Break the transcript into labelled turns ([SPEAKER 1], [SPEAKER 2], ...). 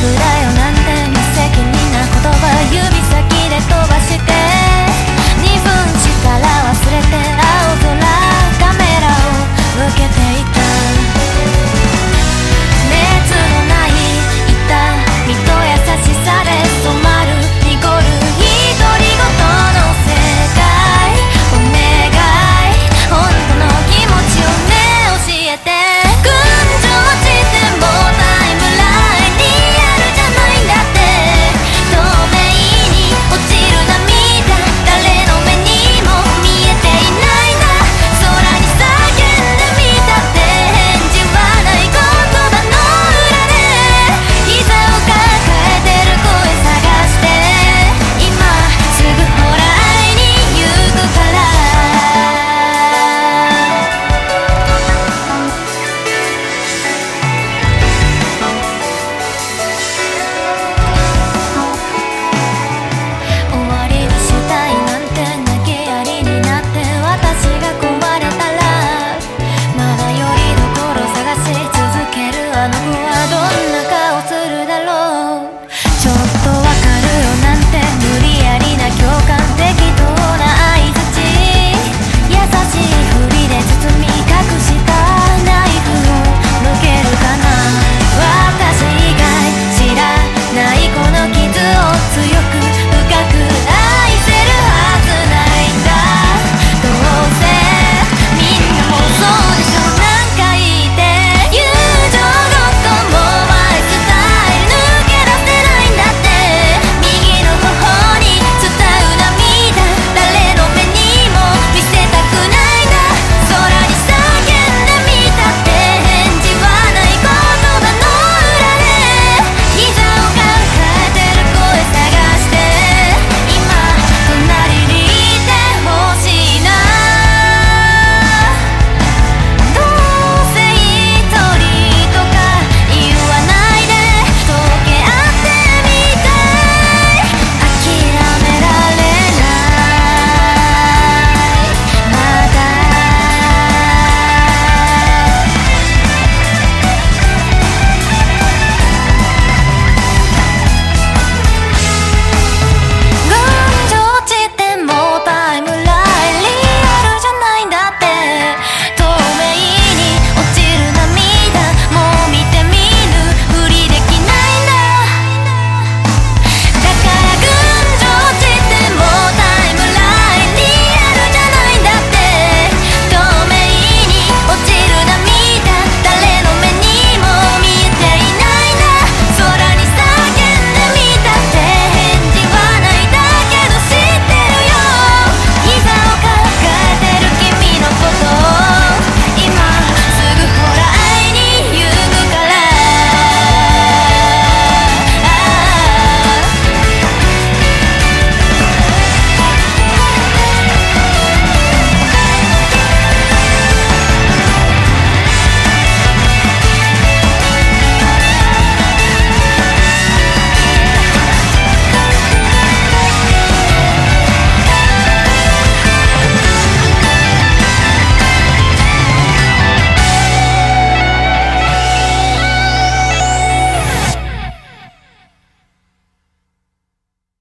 [SPEAKER 1] ぐらい abandonado